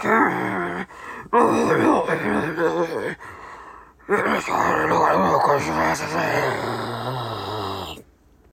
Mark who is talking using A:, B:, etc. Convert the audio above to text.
A: Oh,